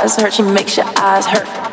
Eyes hurt. She makes your eyes hurt.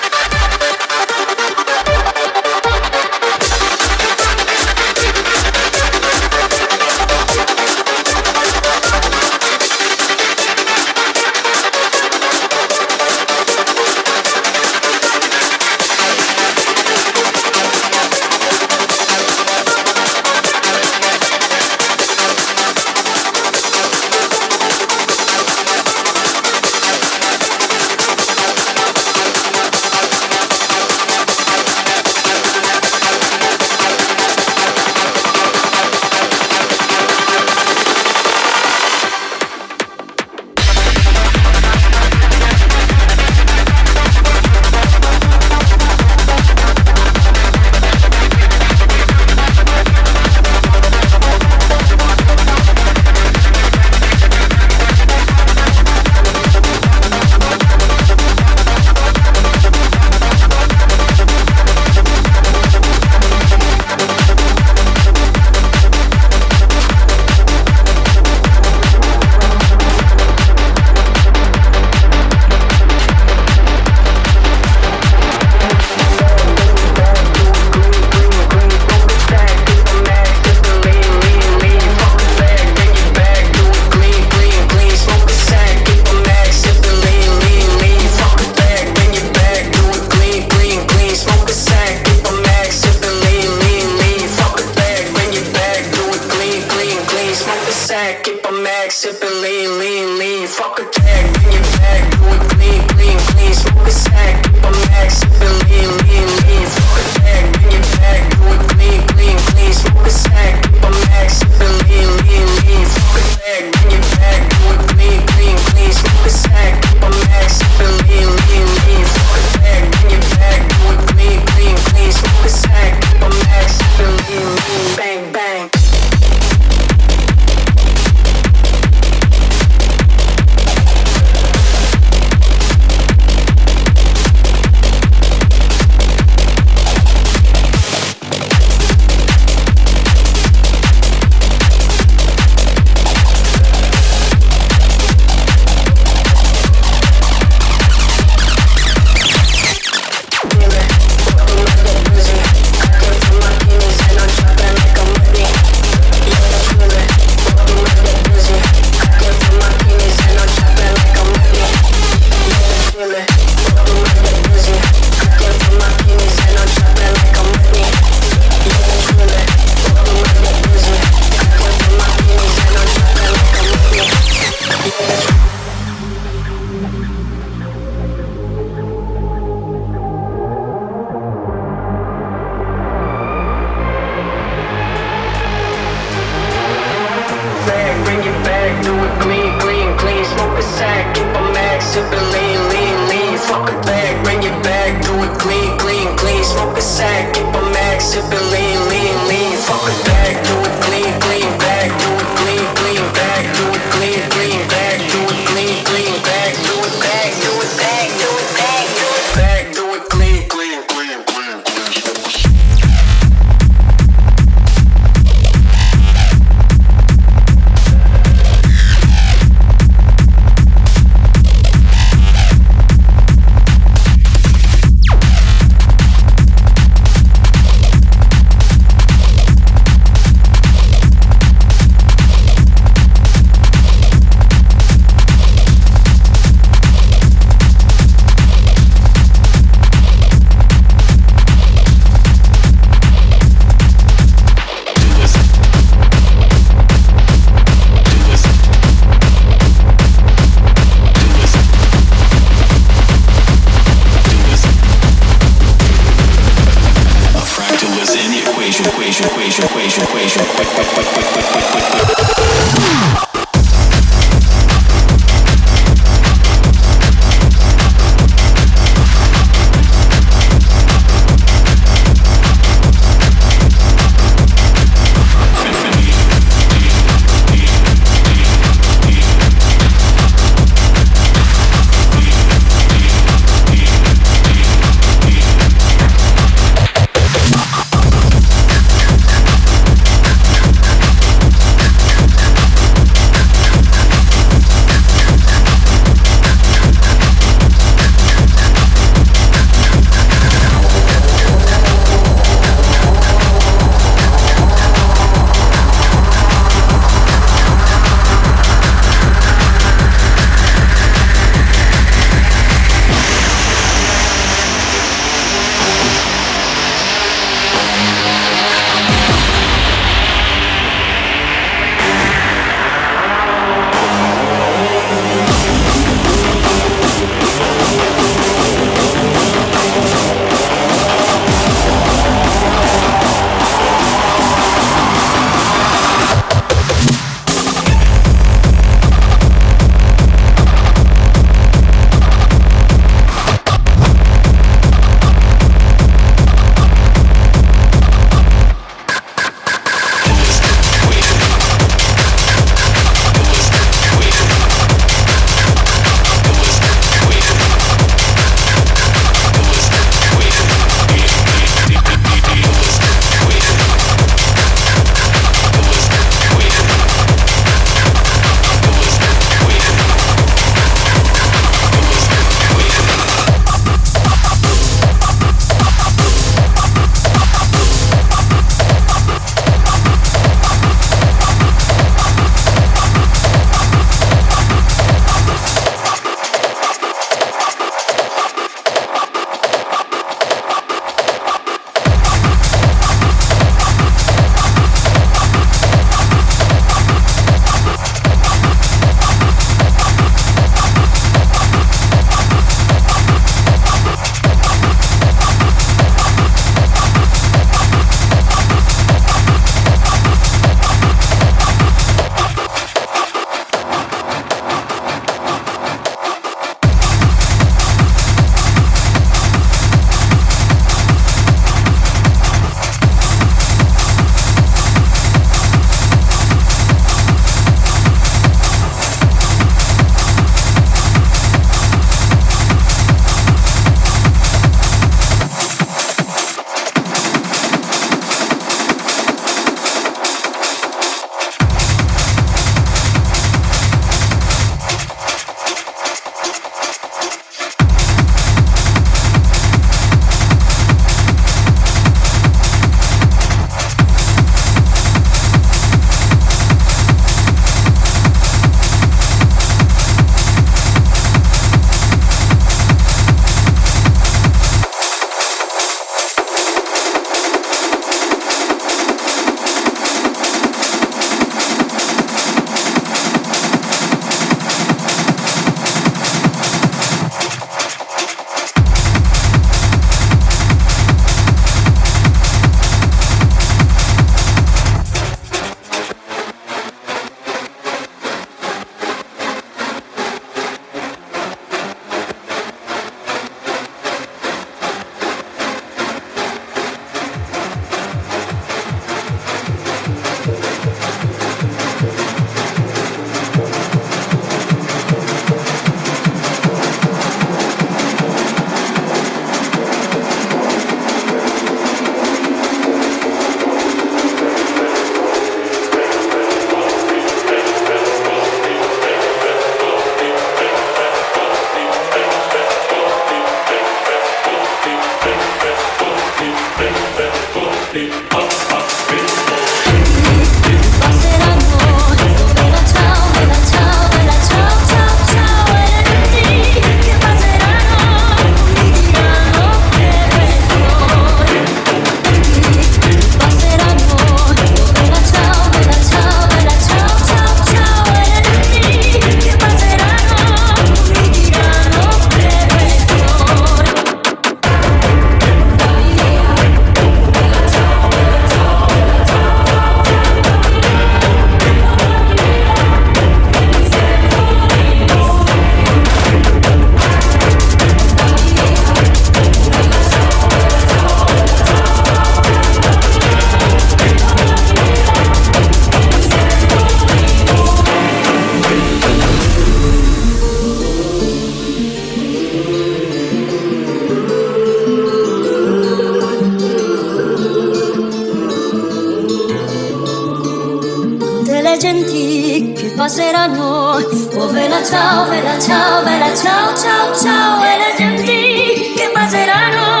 Genti che passeranno. Oh vela ciao, vela ciao, vela ciao, ciao, ciao. E le genti che passeranno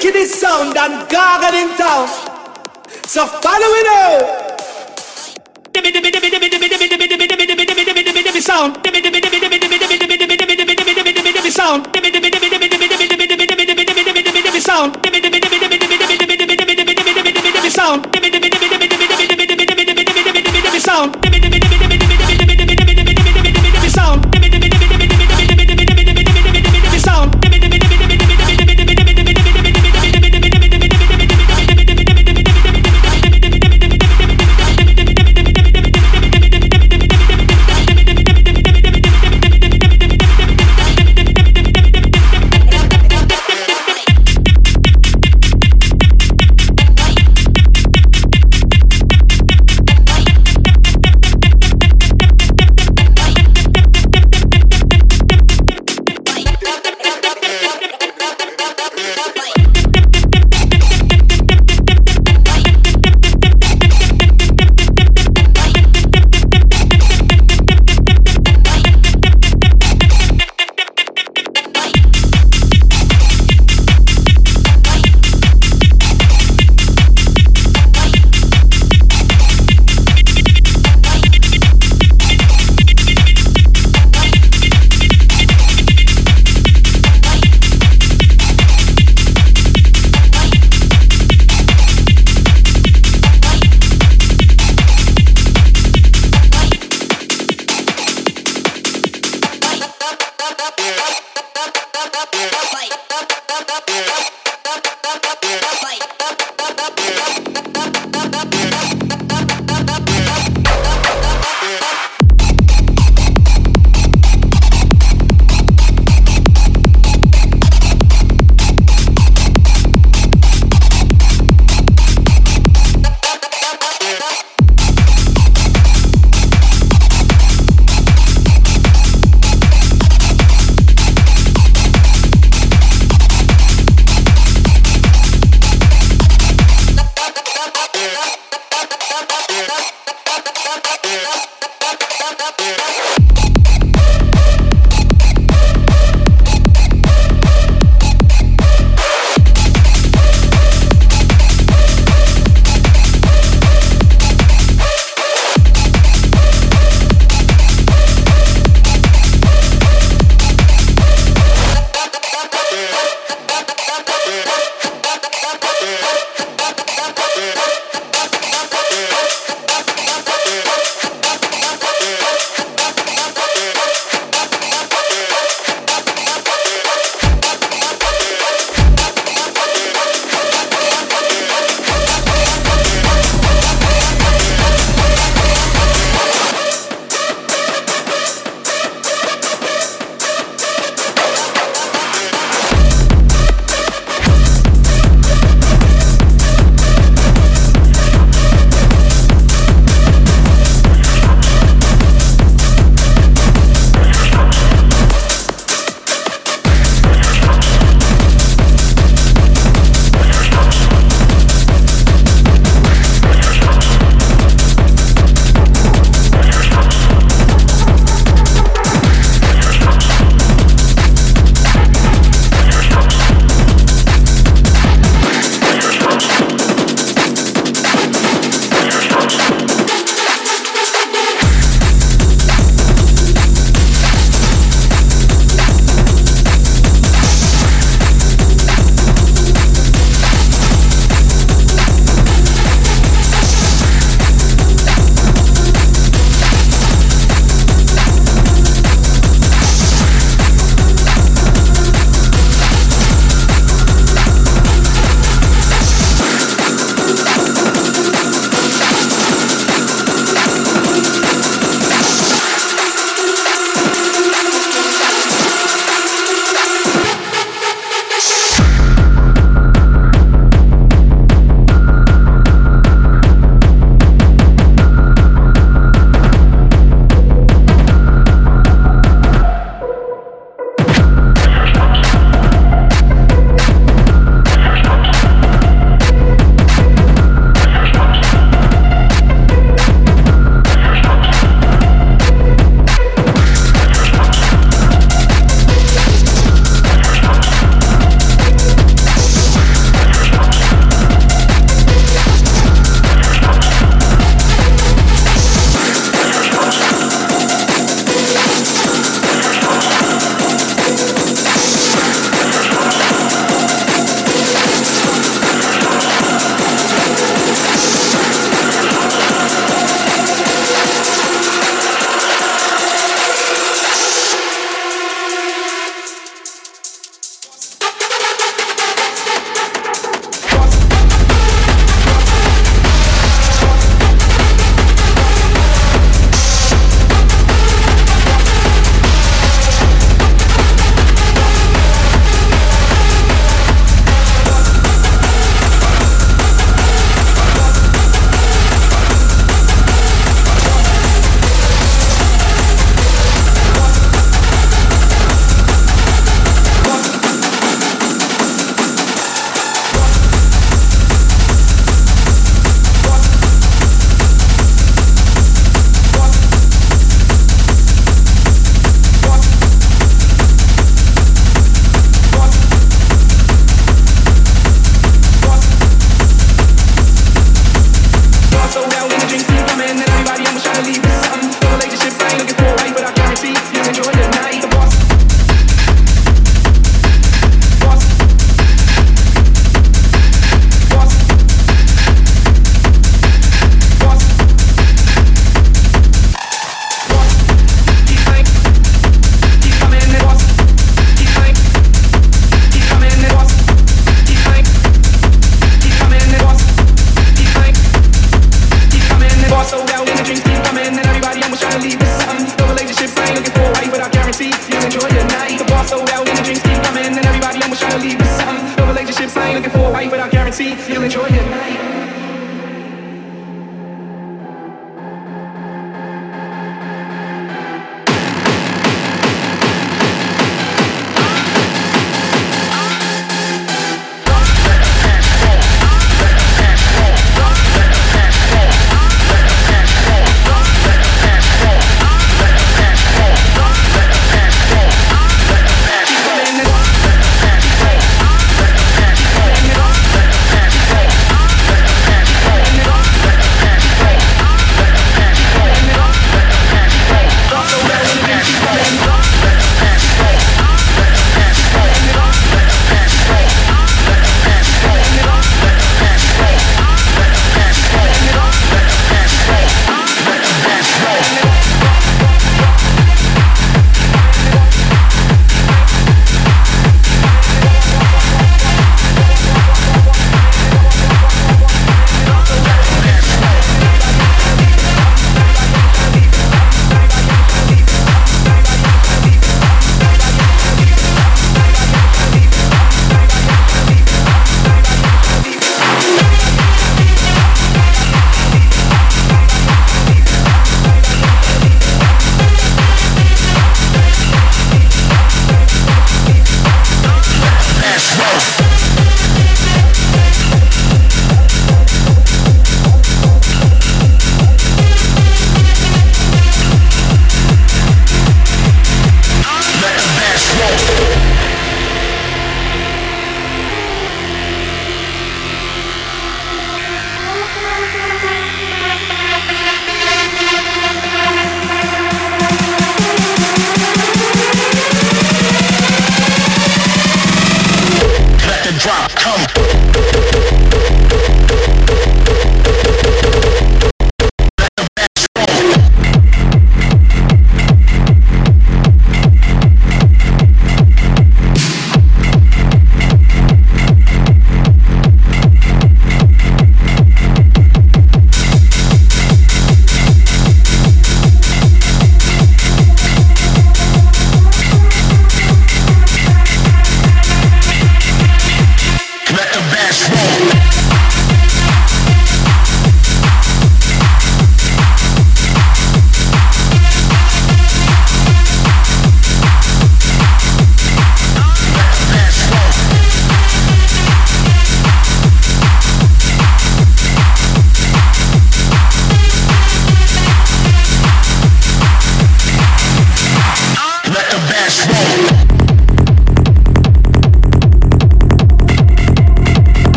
que